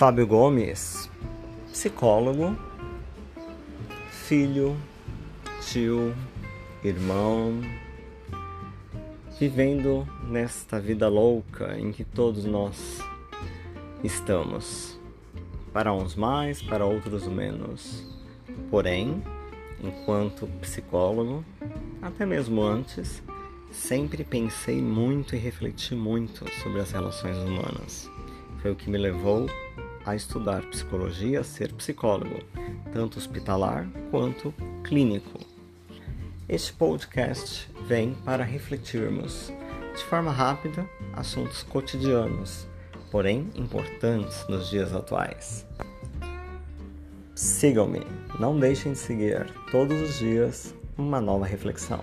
Fábio Gomes, psicólogo, filho, tio, irmão, vivendo nesta vida louca em que todos nós estamos. Para uns mais, para outros menos. Porém, enquanto psicólogo, até mesmo antes, sempre pensei muito e refleti muito sobre as relações humanas. Foi o que me levou a estudar psicologia, ser psicólogo, tanto hospitalar quanto clínico. Este podcast vem para refletirmos de forma rápida assuntos cotidianos, porém importantes nos dias atuais. Sigam-me, não deixem de seguir todos os dias uma nova reflexão.